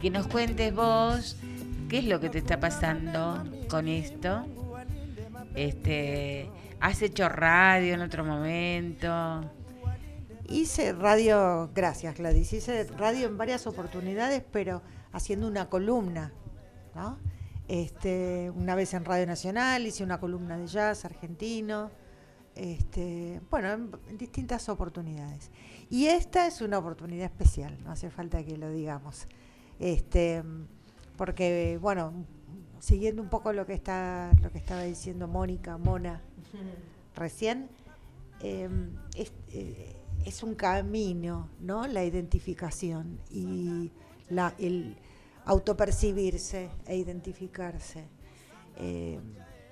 que nos cuentes vos qué es lo que te está pasando con esto. Este, ¿Has hecho radio en otro momento? Hice radio, gracias Gladys, hice radio en varias oportunidades, pero haciendo una columna, ¿no? Este, una vez en Radio Nacional hice una columna de jazz argentino, este, bueno, en, distintas oportunidades. Y esta es una oportunidad especial, no hace falta que lo digamos. Este, porque, bueno, siguiendo un poco lo que está, lo que estaba diciendo Mónica, Mona, recién, em, eh, es, un camino, ¿no? La identificación y la, el autopercibirse e identificarse. Em,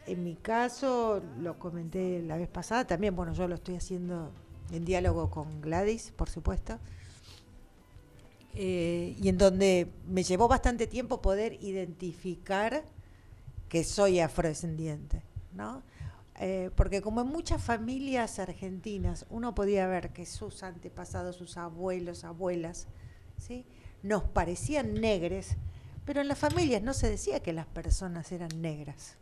en mi caso, lo comenté la vez pasada, también, bueno, yo lo estoy haciendo en diálogo con Gladys, por supuesto, eh, y en donde me llevó bastante tiempo poder identificar que soy afrodescendiente, ¿no? Eh, porque como en muchas familias argentinas uno podía ver que sus antepasados, sus abuelos, abuelas, ¿sí? nos parecían negres, pero en las familias no se decía que las personas eran negras.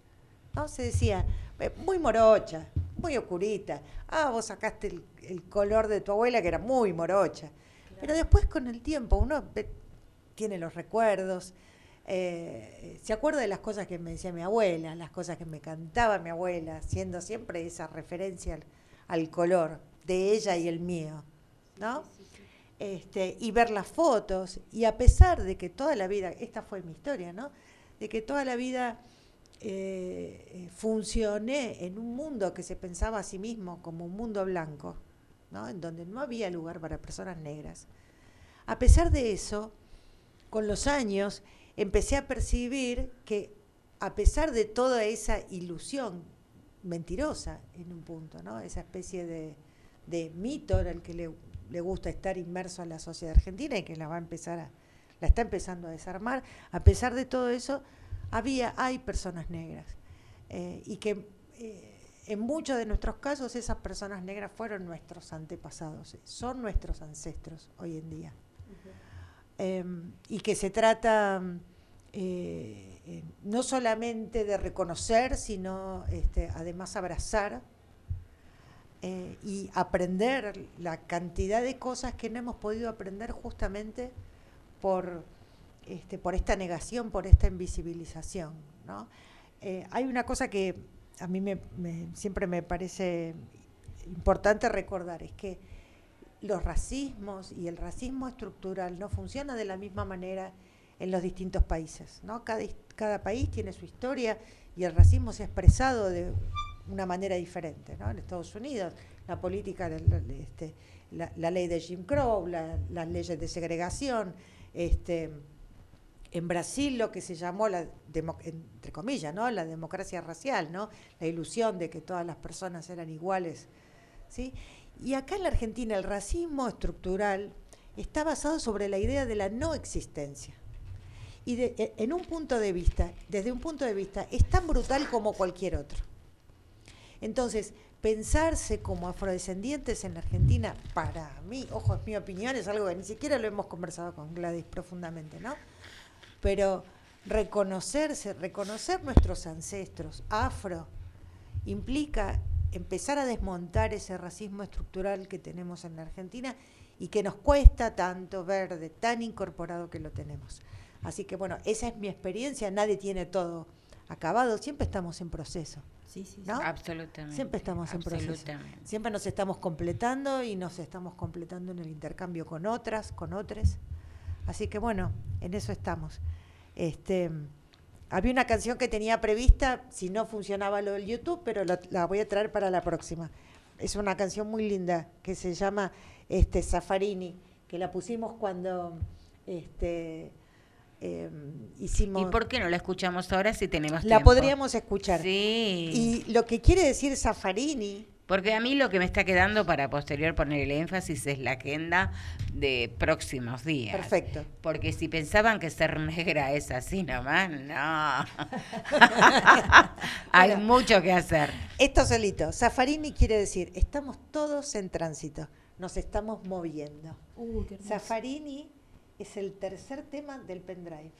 ¿no? Se decía, eh, muy morocha, muy oscurita. Ah, vos sacaste el, color de tu abuela que era muy morocha. Pero después con el tiempo uno tiene los recuerdos, eh, se acuerda de las cosas que me decía mi abuela, las cosas que me cantaba mi abuela, siendo siempre esa referencia al, color de ella y el mío, ¿no? Este, y ver las fotos, y a pesar de que toda la vida, esta fue mi historia, ¿no? De que toda la vida eh, eh, funcioné en un mundo que se pensaba a sí mismo como un mundo blanco, ¿no? en donde no había lugar para personas negras. A pesar de eso, con los años empecé a percibir que a pesar de toda esa ilusión mentirosa en un punto, ¿no? esa especie de, de mito en el que le, le, gusta estar inmerso a la sociedad argentina y que la va a empezar a, la está empezando a desarmar, a pesar de todo eso, había, hay personas negras eh, y que eh, en muchos de nuestros casos esas personas negras fueron nuestros antepasados, son nuestros ancestros hoy en día. Em, y que se trata eh, no solamente de reconocer, sino este, además abrazar y aprender la cantidad de cosas que no hemos podido aprender justamente por este, por esta negación, por esta invisibilización. ¿no? Eh, hay una cosa que a mí me, siempre me parece importante recordar, es que los racismos y el racismo estructural no funcionan de la misma manera en los distintos países. ¿no? Cada, país tiene su historia y el racismo se ha expresado de una manera diferente. ¿no? En Estados Unidos, la política, este, la, ley de Jim Crow, las leyes de segregación, este, en Brasil lo que se llamó la entre comillas, ¿no? La democracia racial, ¿no? La ilusión de que todas las personas eran iguales, ¿sí? Y acá en la Argentina el racismo estructural está basado sobre la idea de la no existencia. Y e, en un punto de vista, desde un punto de vista, es tan brutal como cualquier otro. Entonces, pensarse como afrodescendientes en la Argentina, para mí, ojo, es mi opinión, es algo que ni siquiera lo hemos conversado con Gladys profundamente, ¿no? Pero reconocerse, reconocer nuestros ancestros afro, implica empezar a desmontar ese racismo estructural que tenemos en la Argentina y que nos cuesta tanto ver de tan incorporado que lo tenemos. Así que bueno, esa es mi experiencia, nadie tiene todo acabado, siempre estamos en proceso. Sí, sí, ¿no? Absolutamente. Siempre estamos en proceso. Siempre nos estamos completando y nos estamos completando en el intercambio con otras, con otros. Así que bueno, en eso estamos. Este, había una canción que tenía prevista, si no funcionaba lo del YouTube, pero la, voy a traer para la próxima. Es una canción muy linda que se llama este, Safarini, que la pusimos cuando este, em, hicimos... ¿Y por qué no la escuchamos ahora si tenemos La podríamos escuchar. Sí. Y lo que quiere decir Safarini porque a mí lo que me está quedando para posterior poner el énfasis es la agenda de próximos días. Perfecto. Porque si pensaban que ser negra es así nomás, no. Hay mucho que hacer. Esto solito. Zafarini quiere decir, estamos todos en tránsito, nos estamos moviendo. Uh, Zafarini es el tercer tema del pendrive.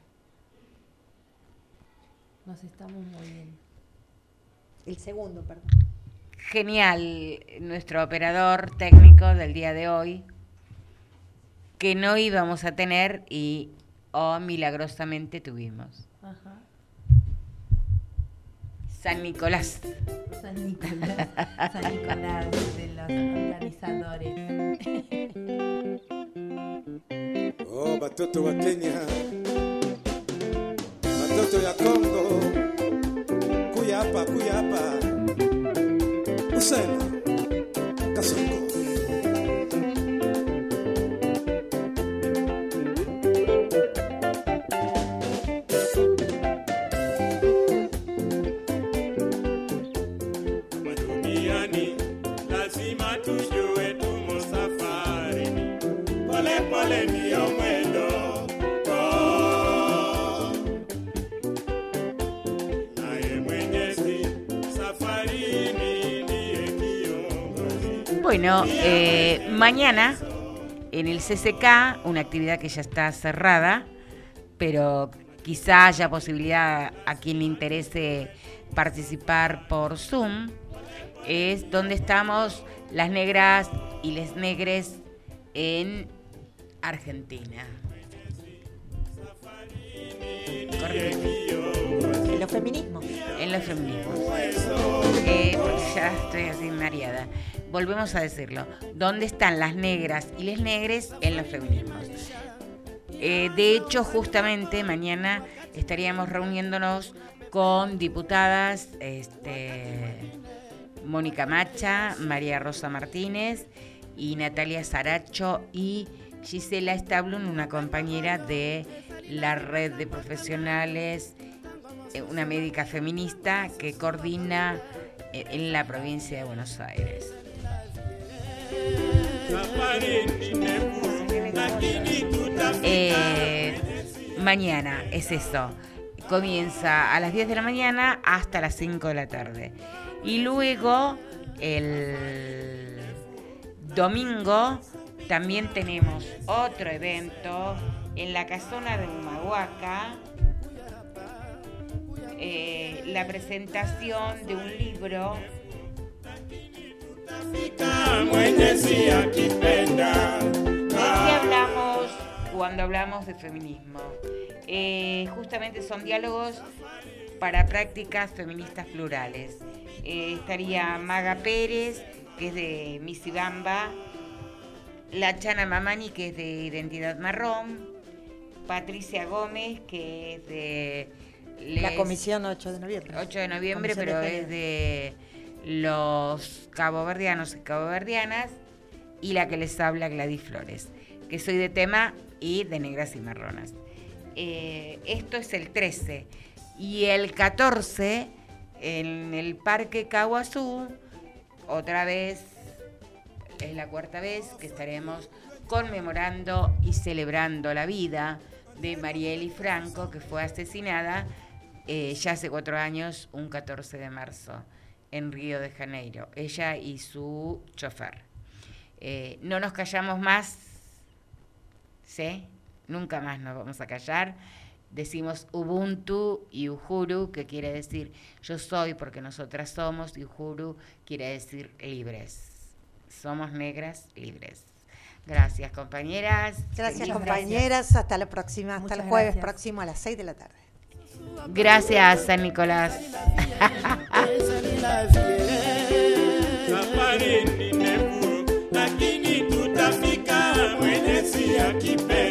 Nos estamos bien. El segundo, perdón. Genial, nuestro operador técnico del día de hoy, que no íbamos a tener y oh, milagrosamente tuvimos. Ajá. San Nicolás. San Nicolás, San Nicolás de los organizadores. Oh, batoto wa Kenya, batoto ya Congo, kuya hapa, Usena, Bueno, eh, mañana en el CCK, una actividad que ya está cerrada, pero quizá haya posibilidad a quien le interese participar por Zoom, es donde estamos las negras y les negres en Argentina. Correcto. En los feminismos. En los feminismos. Eh, porque ya estoy así mareada. Volvemos a decirlo. ¿Dónde están las negras y les negres en los feminismos? Eh, de hecho, justamente mañana estaríamos reuniéndonos con diputadas este, Mónica Macha, María Rosa Martínez y Natalia Saracho y Gisela Stablun, una compañera de la red de profesionales, eh, una médica feminista que coordina eh, en la provincia de Buenos Aires. Eh, mañana es eso. Comienza a las 10 de la mañana hasta las 5 de la tarde. Y luego el domingo también tenemos otro evento en la casona de Humahuaca. eh, la presentación de un libro hablamos cuando hablamos de feminismo? Eh, justamente son diálogos para prácticas feministas plurales. Eh, estaría Maga Pérez, que es de Misibamba, la Chana Mamani, que es de Identidad Marrón, Patricia Gómez, que es de... La comisión 8 de noviembre. 8 de noviembre, Comisión pero de es de los caboverdianos y caboverdianas, y la que les habla Gladys Flores, que soy de tema y de negras y marronas. Eh, esto es el 13. Y el 14, en el Parque Caguazú, otra vez, es la cuarta vez que estaremos conmemorando y celebrando la vida de Marieli Franco, que fue asesinada eh, ya hace cuatro años, un 14 de marzo, en Río de Janeiro, ella y su chofer. Eh, no nos callamos más, ¿sí? Nunca más nos vamos a callar. Decimos Ubuntu y Uhuru, que quiere decir yo soy porque nosotras somos, y Uhuru quiere decir libres. Somos negras libres. Gracias, compañeras. Gracias, compañeras. Hasta la próxima. Hasta Muchas el jueves gracias. próximo a las 6 de la tarde. Gracias, San Nicolás. lakini tutafika, Mwenyezi akipenda.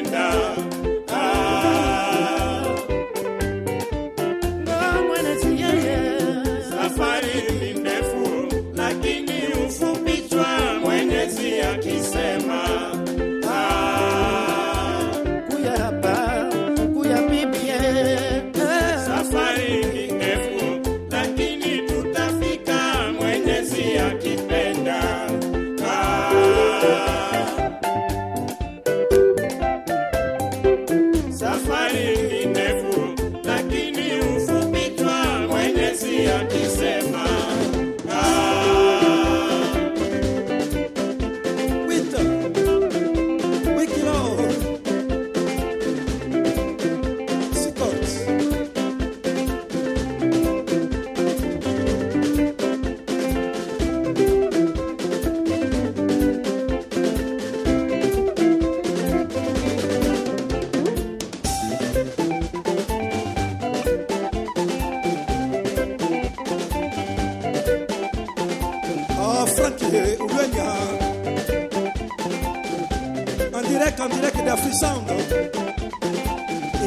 Direct, en direct d'Afrisound.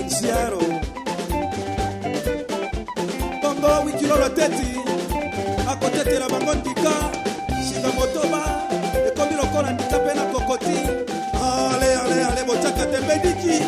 Seattle. bongo wikilolo teti akotetela bango ndika singa motoba. Ekomi lokola ndika mpe na kokoti ale ale ale botyaka tembe diki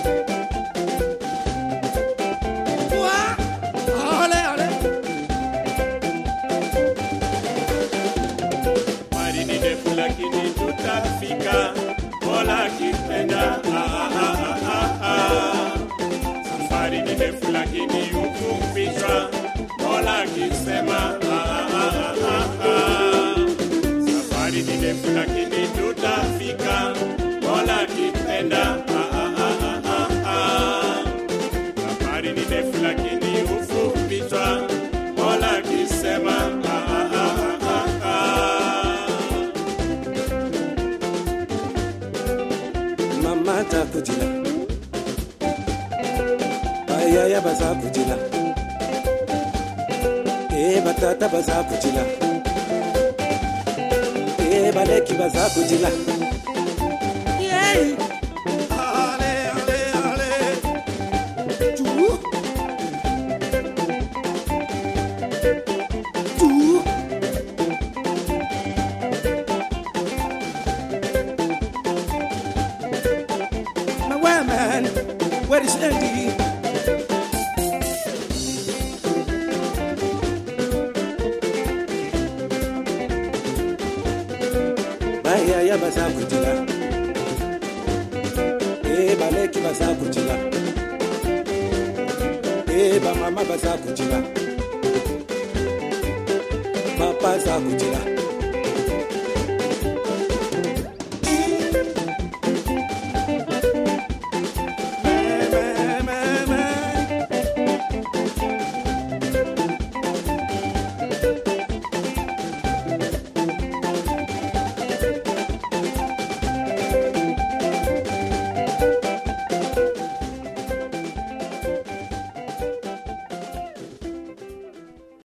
bazabhujila e eh, batata bazabhujila e eh, baleki bazabhujila yey yeah. baza kotela eh, baleki baza kotela eh, bamama baza papa aza